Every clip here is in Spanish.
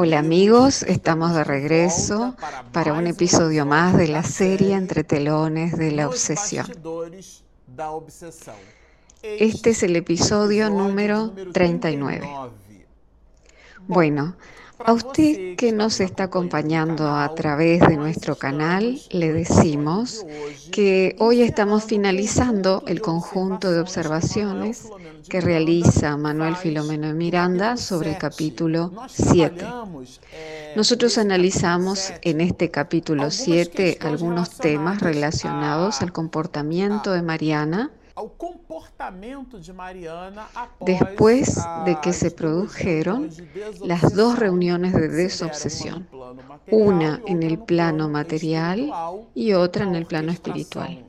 Hola amigos, estamos de regreso para un episodio más de la serie Entre telones de la obsesión. Este es el episodio número 39. Bueno, a usted que nos está acompañando a través de nuestro canal, le decimos que hoy estamos finalizando el conjunto de observaciones que realiza Manuel Filomeno Miranda sobre el capítulo 7. Nosotros analizamos en este capítulo 7 algunos temas relacionados al comportamiento de Mariana después de que se produjeron las dos reuniones de desobsesión, una en el plano material y otra en el plano espiritual.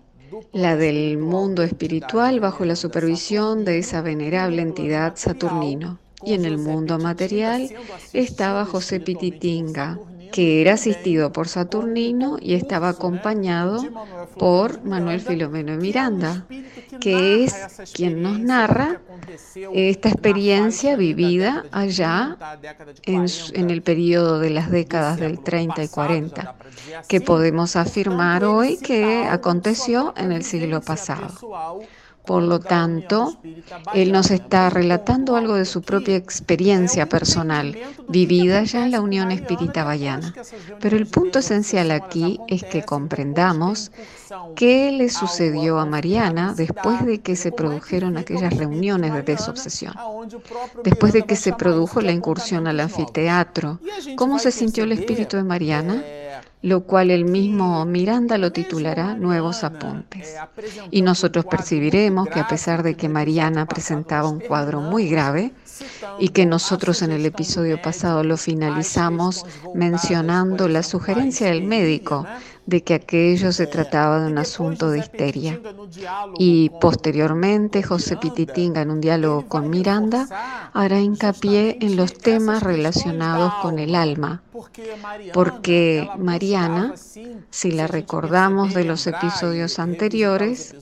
la del mundo espiritual bajo la supervisión de esa venerable entidad Saturnino. Y en el mundo material estaba José Pititinga, que era asistido por Saturnino y estaba acompañado por Manuel Filomeno de Miranda, que es quien nos narra esta experiencia vivida allá en, el periodo de las décadas del 30 y 40, que podemos afirmar hoy que aconteció en el siglo pasado. Por lo tanto, él nos está relatando algo de su propia experiencia personal, vivida ya en la Unión Espírita Bayana. Pero el punto esencial aquí es que comprendamos qué le sucedió a Mariana después de que se produjeron aquellas reuniones de desobsesión, después de que se produjo la incursión al anfiteatro. ¿Cómo se sintió el espíritu de Mariana? Lo cual el mismo Miranda lo titulará Nuevos Apuntes. Y nosotros percibiremos que a pesar de que Mariana presentaba un cuadro muy grave, y que nosotros en el episodio pasado lo finalizamos mencionando la sugerencia del médico de que aquello se trataba de un asunto de histeria. Y posteriormente José Pititinga en un diálogo con Miranda hará hincapié en los temas relacionados con el alma, porque Mariana, si la recordamos de los episodios anteriores,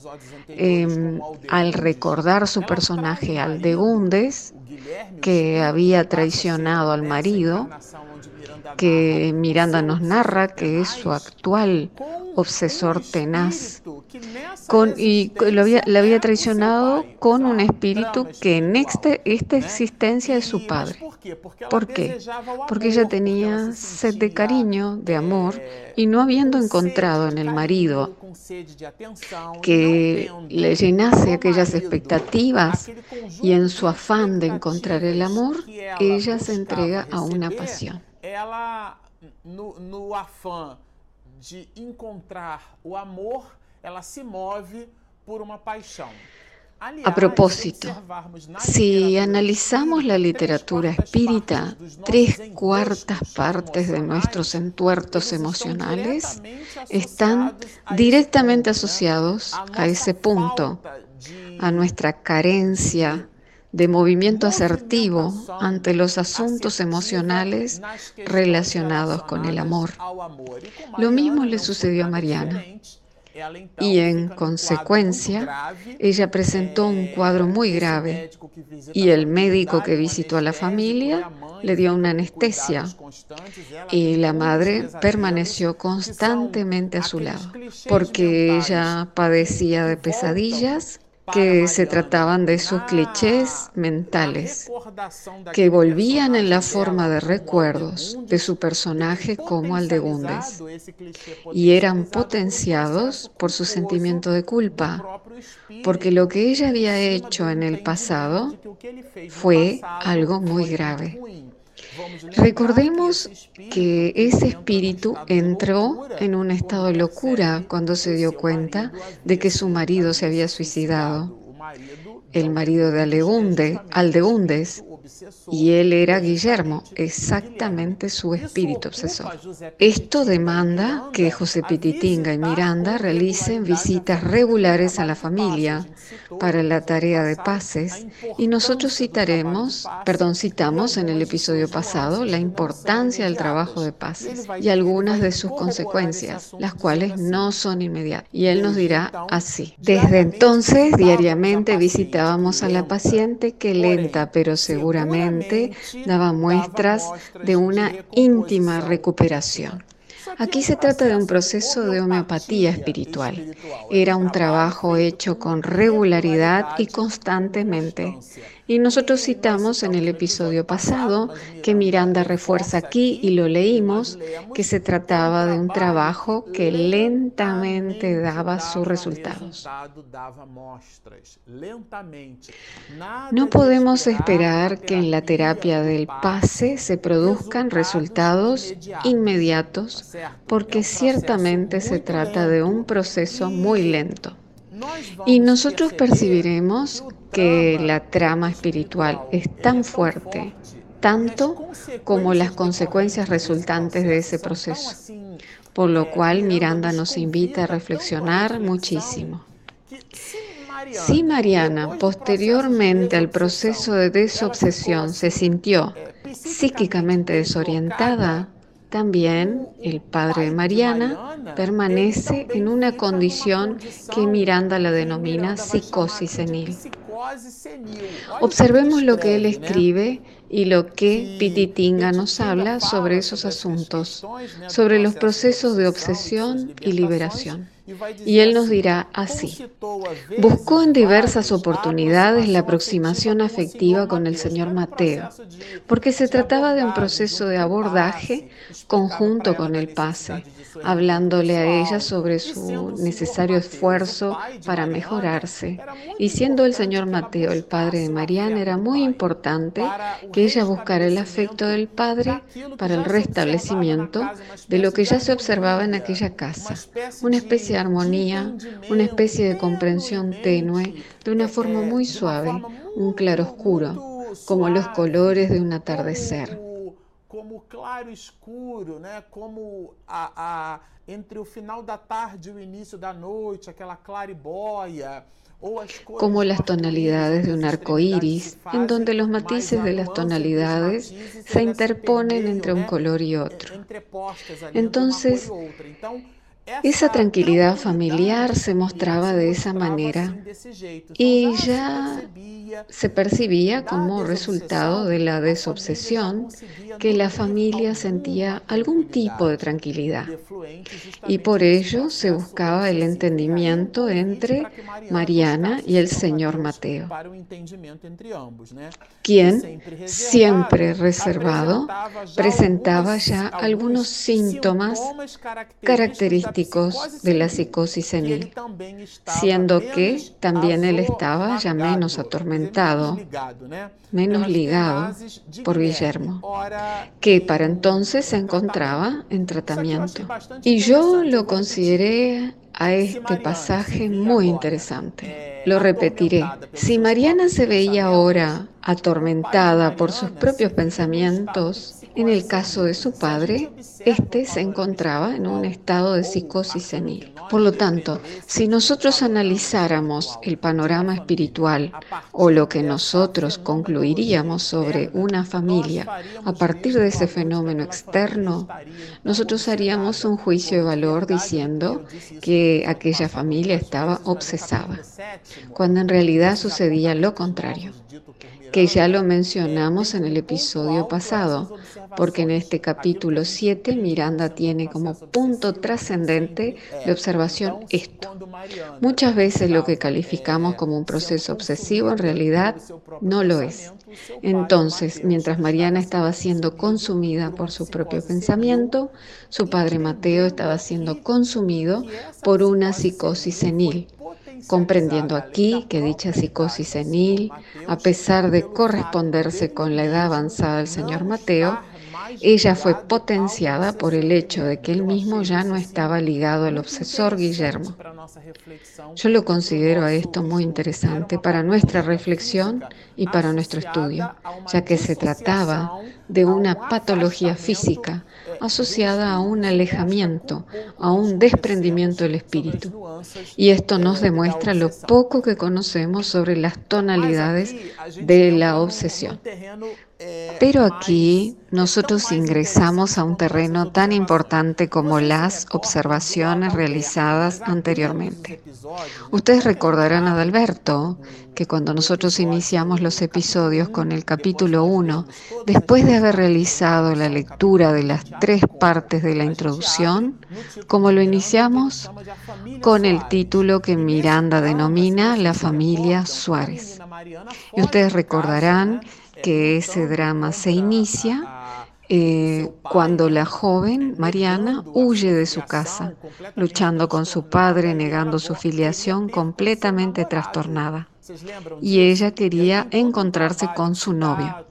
em, al recordar su personaje Aldegundes, que había traicionado al marido, que Miranda nos narra que es su actual obsesor tenaz, con, y lo había, había traicionado con un espíritu que en este, esta existencia es su padre. ¿Por qué? Porque ella tenía sed de cariño, de amor, y no habiendo encontrado en el marido que le llenase aquellas expectativas y en su afán de encontrar el amor, ella se entrega a una pasión. Ela no, no afã de encontrar o amor, ela se move por uma paixão. A propósito, si analizamos la literatura espírita, tres cuartas partes de nuestros entuertos emocionales están directamente asociados a ese punto, a nuestra carencia de movimiento asertivo ante los asuntos emocionales relacionados con el amor. Lo mismo le sucedió a Mariana. Y en consecuencia, ella presentó un cuadro muy grave y el médico que visitó a la familia le dio una anestesia y la madre permaneció constantemente a su lado porque ella padecía de pesadillas que se trataban de sus clichés mentales, que volvían en la forma de recuerdos de su personaje como Aldegundes, y eran potenciados por su sentimiento de culpa, porque lo que ella había hecho en el pasado fue algo muy grave. Recordemos que ese espíritu entró en un estado de locura cuando se dio cuenta de que su marido se había suicidado. El marido de Aleunde, Aldeundes y él era Guillermo, exactamente su espíritu obsesor. Esto demanda que José Pititinga y Miranda realicen visitas regulares a la familia para la tarea de paces y nosotros citaremos, perdón, citamos en el episodio pasado la importancia del trabajo de paces y algunas de sus consecuencias, las cuales no son inmediatas. Y él nos dirá así. Desde entonces, diariamente a la paciente que lenta pero segura seguramente daba muestras de una íntima recuperación. Aquí se trata de un proceso de homeopatía espiritual. Era un trabajo hecho con regularidad y constantemente. Y nosotros citamos en el episodio pasado que Miranda refuerza aquí, y lo leímos, que se trataba de un trabajo que lentamente daba sus resultados. No podemos esperar que en la terapia del pase se produzcan resultados inmediatos porque ciertamente se trata de un proceso muy lento. Y nosotros percibiremos que la trama espiritual es tan fuerte, tanto como las consecuencias resultantes de ese proceso, por lo cual Miranda nos invita a reflexionar muchísimo. Si Mariana, posteriormente al proceso de desobsesión, se sintió psíquicamente desorientada, también el padre de Mariana permanece en una condición que Miranda la denomina psicosis senil. Observemos lo que él escribe y lo que Pititinga nos habla sobre esos asuntos, sobre los procesos de obsesión y liberación. Y él nos dirá así, buscó en diversas oportunidades la aproximación afectiva con el señor Mateo, porque se trataba de un proceso de abordaje conjunto con el pase, hablándole a ella sobre su necesario esfuerzo para mejorarse. Y siendo el señor Mateo el padre de Mariana, era muy importante que ella buscara el afecto del padre para el restablecimiento de lo que ya se observaba en aquella casa, una especie de armonía, una especie de comprensión tenue, de una forma muy suave, un claroscuro, como los colores de un atardecer. Como claro escuro, né? Como a, a, entre o final da tarde e o início da noite, aquela clariboia. como las tonalidades de un arco iris, en donde los matices de las tonalidades se interponen entre un color y otro. Entonces, esa tranquilidad familiar se mostraba de esa manera y ya se percibía como resultado de la desobsesión que la familia sentía algún tipo de tranquilidad. Y por ello se buscaba el entendimiento entre Mariana y el señor Mateo, quien, siempre reservado, presentaba ya algunos síntomas característicos de la psicosis senil, siendo que también él estaba ya menos atormentado, menos ligado por Guillermo, que para entonces se encontraba en tratamiento. Y yo lo consideré a este pasaje muy interesante. Lo repetiré. Si Mariana se veía ahora atormentada por sus propios pensamientos, en el caso de su padre, éste se encontraba en un estado de psicosis senil. Por lo tanto, si nosotros analizáramos el panorama espiritual o lo que nosotros concluiríamos sobre una familia a partir de ese fenómeno externo, nosotros haríamos un juicio de valor diciendo que aquella familia estaba obsesada, cuando en realidad sucedía lo contrario que ya lo mencionamos en el episodio pasado, porque en este capítulo 7 Miranda tiene como punto trascendente de observación esto. Muchas veces lo que calificamos como un proceso obsesivo en realidad no lo es. Entonces, mientras Mariana estaba siendo consumida por su propio pensamiento, su padre Mateo estaba siendo consumido por una psicosis senil comprendiendo aquí que dicha psicosis senil, a pesar de corresponderse con la edad avanzada del señor Mateo, ella fue potenciada por el hecho de que él mismo ya no estaba ligado al obsesor Guillermo. Yo lo considero a esto muy interesante para nuestra reflexión y para nuestro estudio, ya que se trataba de una patología física asociada a un alejamiento, a un desprendimiento del espíritu. Y esto nos demuestra lo poco que conocemos sobre las tonalidades de la obsesión. Pero aquí nosotros ingresamos a un terreno tan importante como las observaciones realizadas anteriormente. Ustedes recordarán a Adalberto que cuando nosotros iniciamos los episodios con el capítulo 1, después de haber realizado la lectura de las tres partes de la introducción, como lo iniciamos con el título que Miranda denomina La familia Suárez. Y ustedes recordarán que ese drama se inicia eh, cuando la joven Mariana huye de su casa, luchando con su padre, negando su filiación completamente trastornada. Y ella quería encontrarse con su novio.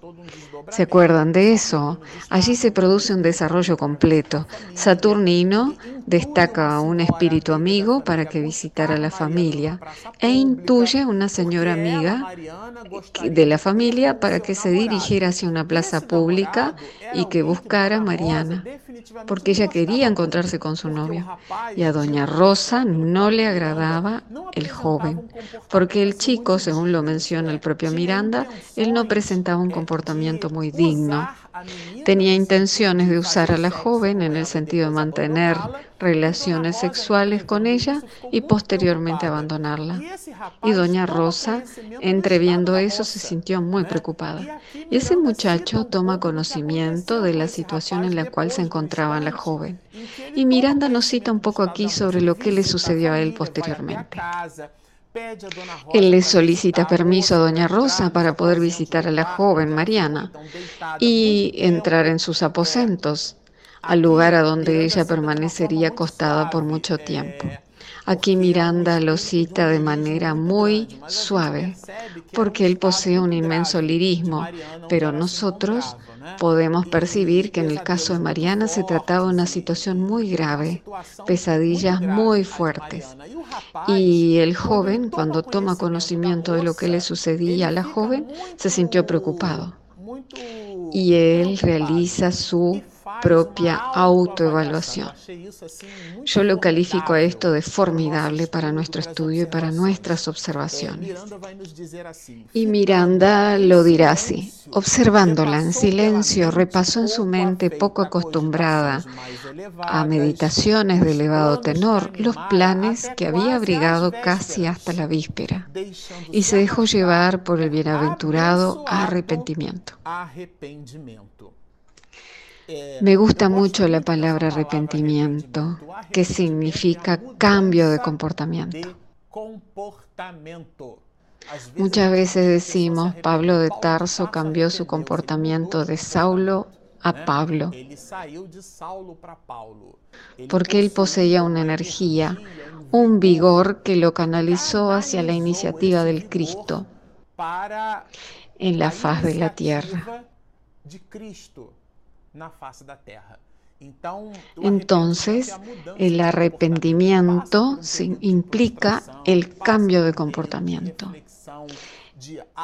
¿Se acuerdan de eso? Allí se produce un desarrollo completo. Saturnino destaca a un espíritu amigo para que visitara la familia e intuye una señora amiga de la familia para que se dirigiera hacia una plaza pública y que buscara a Mariana, porque ella quería encontrarse con su novio. Y a doña Rosa no le agradaba el joven, porque el chico, según lo menciona el propio Miranda, él no presentaba un comportamiento muy digno. Tenía intenciones de usar a la joven en el sentido de mantener relaciones sexuales con ella y posteriormente abandonarla. Y doña Rosa, entreviendo eso, se sintió muy preocupada. Y ese muchacho toma conocimiento de la situación en la cual se encontraba la joven. Y Miranda nos cita un poco aquí sobre lo que le sucedió a él posteriormente. Él le solicita permiso a Doña Rosa para poder visitar a la joven Mariana y entrar en sus aposentos, al lugar a donde ella permanecería acostada por mucho tiempo. Aquí Miranda lo cita de manera muy suave, porque él posee un inmenso lirismo, pero nosotros podemos percibir que en el caso de Mariana se trataba de una situación muy grave, pesadillas muy fuertes. Y el joven, cuando toma conocimiento de lo que le sucedía a la joven, se sintió preocupado. Y él realiza su propia autoevaluación. Yo lo califico a esto de formidable para nuestro estudio y para nuestras observaciones. Y Miranda lo dirá así. Observándola en silencio, repasó en su mente poco acostumbrada a meditaciones de elevado tenor los planes que había abrigado casi hasta la víspera y se dejó llevar por el bienaventurado arrepentimiento. Me gusta mucho la palabra arrepentimiento, que significa cambio de comportamiento. Muchas veces decimos, Pablo de Tarso cambió su comportamiento de Saulo a Pablo, porque él poseía una energía, un vigor que lo canalizó hacia la iniciativa del Cristo en la faz de la tierra. Entonces, el arrepentimiento implica el cambio de comportamiento.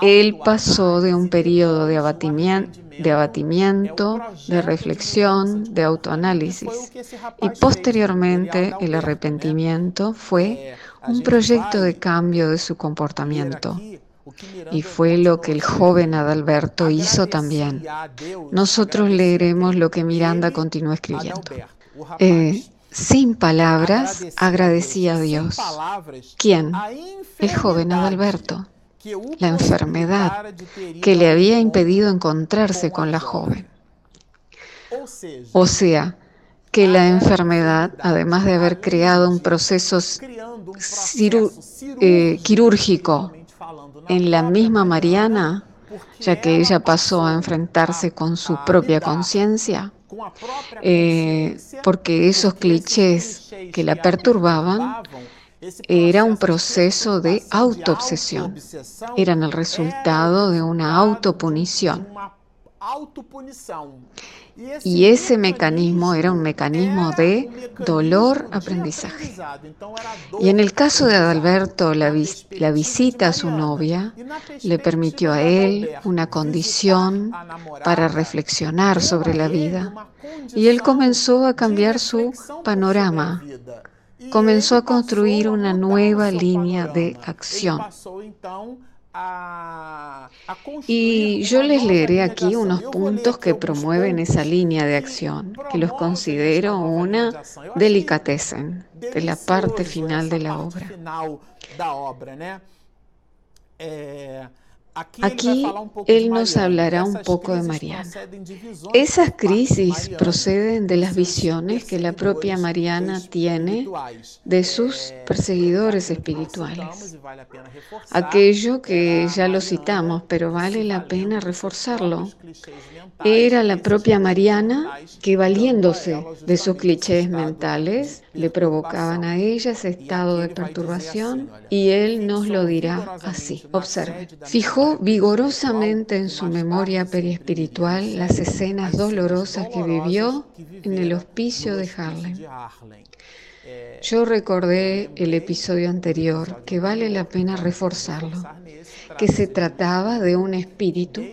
Él pasó de un periodo de abatimiento, de, abatimiento, de reflexión, de autoanálisis. Y posteriormente el arrepentimiento fue un proyecto de cambio de su comportamiento. Y fue lo que el joven Adalberto hizo también. Nosotros leeremos lo que Miranda continuó escribiendo. Eh, sin palabras, agradecía a Dios. ¿Quién? El joven Adalberto. La enfermedad que le había impedido encontrarse con la joven. O sea, que la enfermedad, además de haber creado un proceso eh, quirúrgico en la misma Mariana, ya que ella pasó a enfrentarse con su propia conciencia, eh, porque esos clichés que la perturbaban era un proceso de autoobsesión, eran el resultado de una autopunición. Y ese mecanismo era un mecanismo de dolor-aprendizaje. Y en el caso de Adalberto, la, la visita a su novia le permitió a él una condición para reflexionar sobre la vida. Y él comenzó a cambiar su panorama comenzó a construir una nueva línea de acción Y yo les leeré aquí unos puntos que promueven esa línea de acción, que los considero una delicatessen de la parte final de la obra. Aquí él nos hablará un poco de Mariana. Esas crisis proceden de las visiones que la propia Mariana tiene de sus perseguidores espirituales. Aquello que ya lo citamos, pero vale la pena reforzarlo. Era la propia Mariana que, valiéndose de sus clichés mentales, le provocaban a ella ese estado de perturbación y él nos lo dirá así. Observe. Fijó vigorosamente en su memoria periespiritual las escenas dolorosas que vivió en el hospicio de Harlem. Yo recordé el episodio anterior, que vale la pena reforzarlo, que se trataba de un espíritu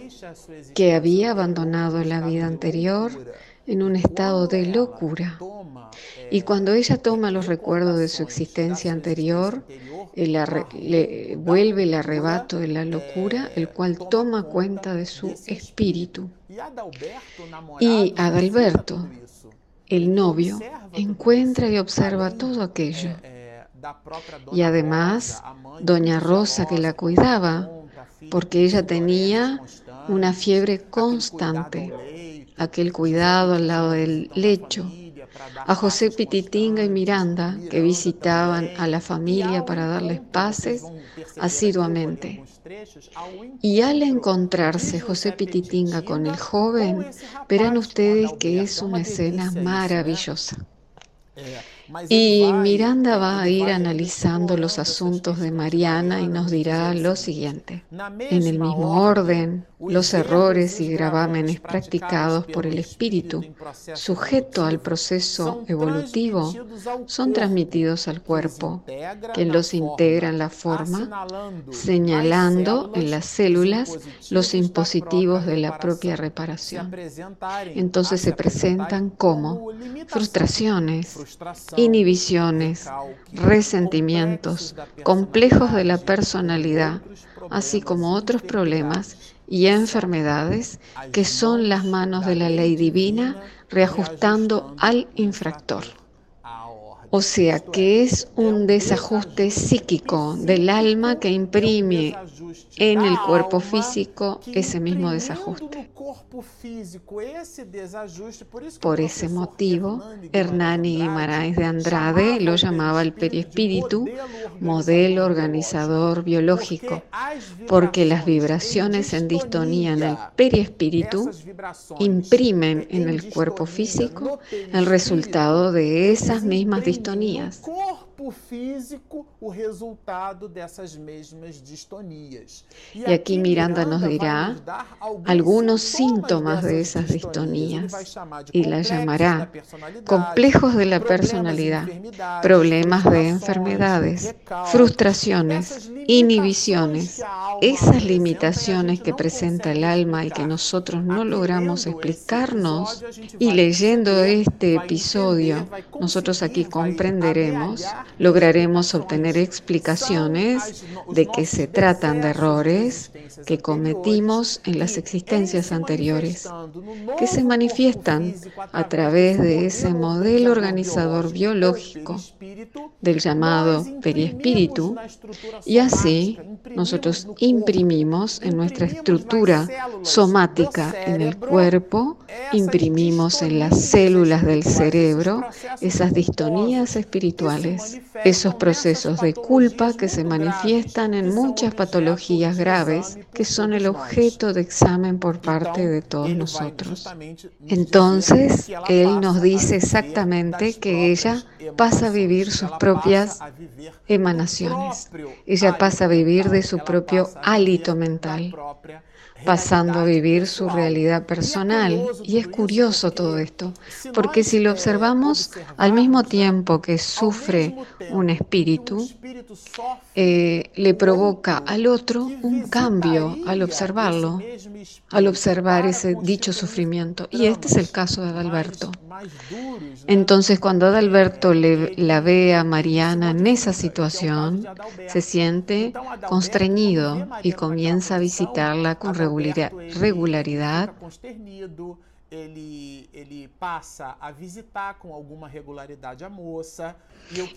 que había abandonado la vida anterior en un estado de locura. Y cuando ella toma los recuerdos de su existencia anterior, le vuelve el arrebato de la locura, el cual toma cuenta de su espíritu. Y Adalberto, el novio, encuentra y observa todo aquello. Y además, doña Rosa que la cuidaba, porque ella tenía una fiebre constante, aquel cuidado al lado del lecho, a José Pititinga y Miranda, que visitaban a la familia para darles pases asiduamente. Y al encontrarse José Pititinga con el joven, verán ustedes que es una escena maravillosa. Y Miranda va a ir analizando los asuntos de Mariana y nos dirá lo siguiente. En el mismo orden, los errores y gravámenes practicados por el espíritu, sujeto al proceso evolutivo, son transmitidos al cuerpo, quien los integra en la forma, señalando en las células los impositivos de la propia reparación. Entonces se presentan como frustraciones, inhibiciones, resentimientos, complejos de la personalidad, así como otros problemas y enfermedades que son las manos de la ley divina reajustando al infractor. O sea que es un desajuste psíquico del alma que imprime en el cuerpo físico ese mismo desajuste. Por ese motivo, Hernani Guimaraes de Andrade lo llamaba el periespíritu, modelo organizador biológico, porque las vibraciones en distonía en el periespíritu imprimen en el cuerpo físico el resultado de esas mismas sintonías físico resultado Y aquí Miranda nos dirá algunos síntomas de esas distonías y la llamará complejos de la personalidad, problemas de enfermedades, frustraciones, inhibiciones, esas limitaciones que presenta el alma y que nosotros no logramos explicarnos. Y leyendo este episodio, nosotros aquí comprenderemos lograremos obtener explicaciones de que se tratan de errores que cometimos en las existencias anteriores, que se manifiestan a través de ese modelo organizador biológico del llamado periespíritu, y así nosotros imprimimos en nuestra estructura somática en el cuerpo, imprimimos en las células del cerebro esas distonías espirituales esos procesos de culpa que se manifiestan en muchas patologías graves que son el objeto de examen por parte de todos nosotros. Entonces, Él nos dice exactamente que ella pasa a vivir sus propias emanaciones. Ella pasa a vivir de su propio hálito mental pasando a vivir su realidad personal. Y es curioso todo esto, porque si lo observamos al mismo tiempo que sufre un espíritu, eh, le provoca al otro un cambio al observarlo, al observar ese dicho sufrimiento. Y este es el caso de Adalberto. Entonces, cuando Adalberto le, la ve a Mariana en esa situación, se siente constreñido y comienza a visitarla con regularidad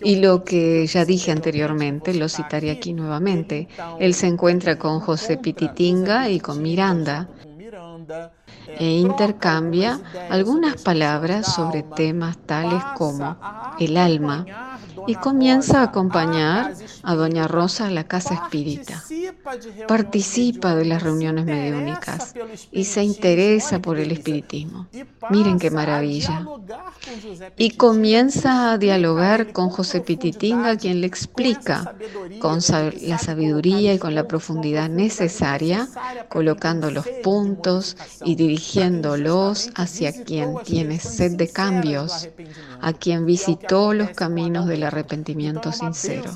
y lo que ya dije anteriormente, lo citaré aquí nuevamente. Él se encuentra con José Pititinga y con Miranda e intercambia algunas palabras sobre temas tales como el alma y comienza a acompañar a Doña Rosa a la casa espírita. Participa de las reuniones mediúnicas y se interesa por el espiritismo. Miren qué maravilla. Y comienza a dialogar con José Pititinga, quien le explica con la sabiduría y con la profundidad necesaria, colocando los puntos y dirigiéndolos hacia quien tiene sed de cambios, a quien visitó los caminos del arrepentimiento sincero.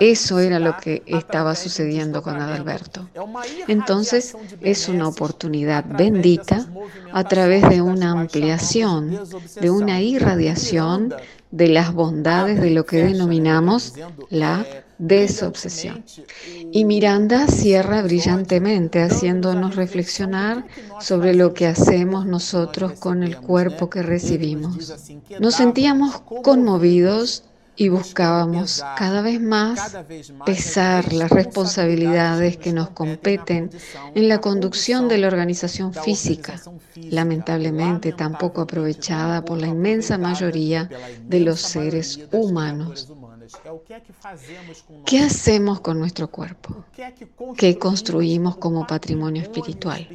Eso era lo que estaba sucediendo con Adalberto. Entonces es una oportunidad bendita a través de una ampliación, de una irradiación de las bondades de lo que denominamos la desobsesión. Y Miranda cierra brillantemente haciéndonos reflexionar sobre lo que hacemos nosotros con el cuerpo que recibimos. Nos sentíamos conmovidos y buscábamos cada vez más pesar las responsabilidades que nos competen en la conducción de la organización física, lamentablemente tampoco aprovechada por la inmensa mayoría de los seres humanos. ¿Qué hacemos con nuestro cuerpo? ¿Qué construimos como patrimonio espiritual?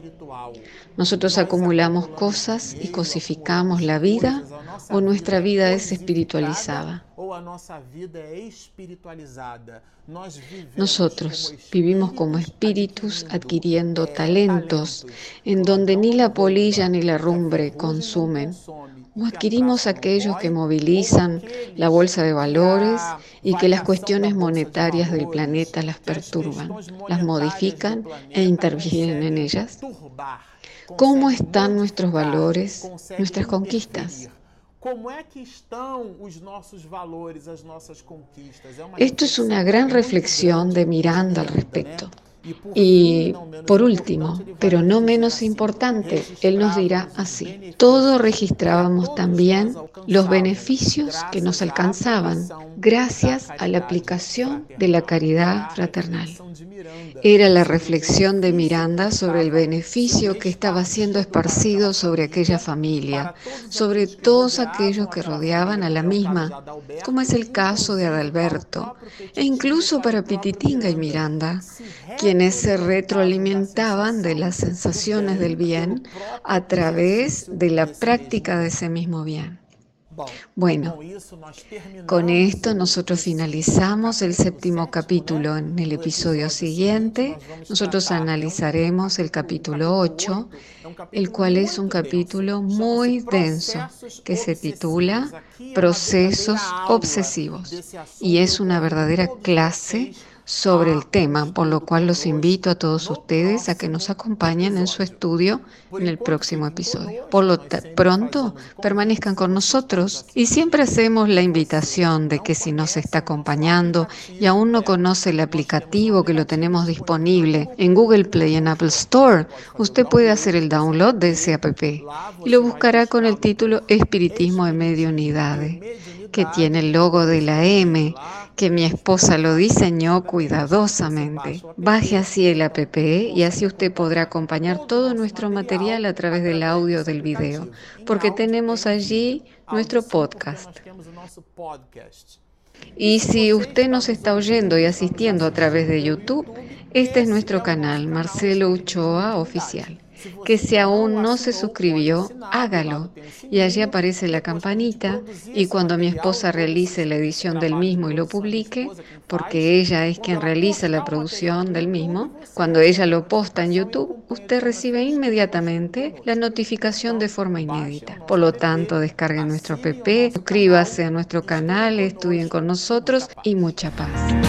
Nosotros acumulamos cosas y cosificamos la vida o nuestra vida es espiritualizada. Nosotros vivimos como espíritus adquiriendo talentos en donde ni la polilla ni la rumbre consumen o adquirimos aquellos que movilizan la bolsa de valores y que las cuestiones monetarias del planeta las perturban, las modifican e intervienen en ellas. ¿Cómo están nuestros valores, nuestras conquistas? Esto es una gran reflexión de Miranda al respecto. Y por último, pero no menos importante, Él nos dirá así, todo registrábamos también los beneficios que nos alcanzaban gracias a la aplicación de la caridad fraternal. Era la reflexión de Miranda sobre el beneficio que estaba siendo esparcido sobre aquella familia, sobre todos aquellos que rodeaban a la misma, como es el caso de Adalberto, e incluso para Pititinga y Miranda, quienes se retroalimentaban de las sensaciones del bien a través de la práctica de ese mismo bien. Bueno, con esto nosotros finalizamos el séptimo capítulo. En el episodio siguiente, nosotros analizaremos el capítulo 8, el cual es un capítulo muy denso, que se titula Procesos obsesivos. Y es una verdadera clase sobre el tema, por lo cual los invito a todos ustedes a que nos acompañen en su estudio en el próximo episodio. Por lo pronto, permanezcan con nosotros y siempre hacemos la invitación de que si nos está acompañando y aún no conoce el aplicativo que lo tenemos disponible en Google Play y en Apple Store, usted puede hacer el download de ese app y lo buscará con el título Espiritismo de Medio Unidades, que tiene el logo de la M que mi esposa lo diseñó cuidadosamente. Baje así el app y así usted podrá acompañar todo nuestro material a través del audio del video, porque tenemos allí nuestro podcast. Y si usted nos está oyendo y asistiendo a través de YouTube, este es nuestro canal, Marcelo Uchoa Oficial. que si aún no se suscribió, hágalo. Y allí aparece la campanita y cuando mi esposa realice la edición del mismo y lo publique, porque ella es quien realiza la producción del mismo, cuando ella lo posta en YouTube, usted recibe inmediatamente la notificación de forma inédita. Por lo tanto, descargue nuestro app, suscríbase a nuestro canal, estudien con nosotros y mucha paz.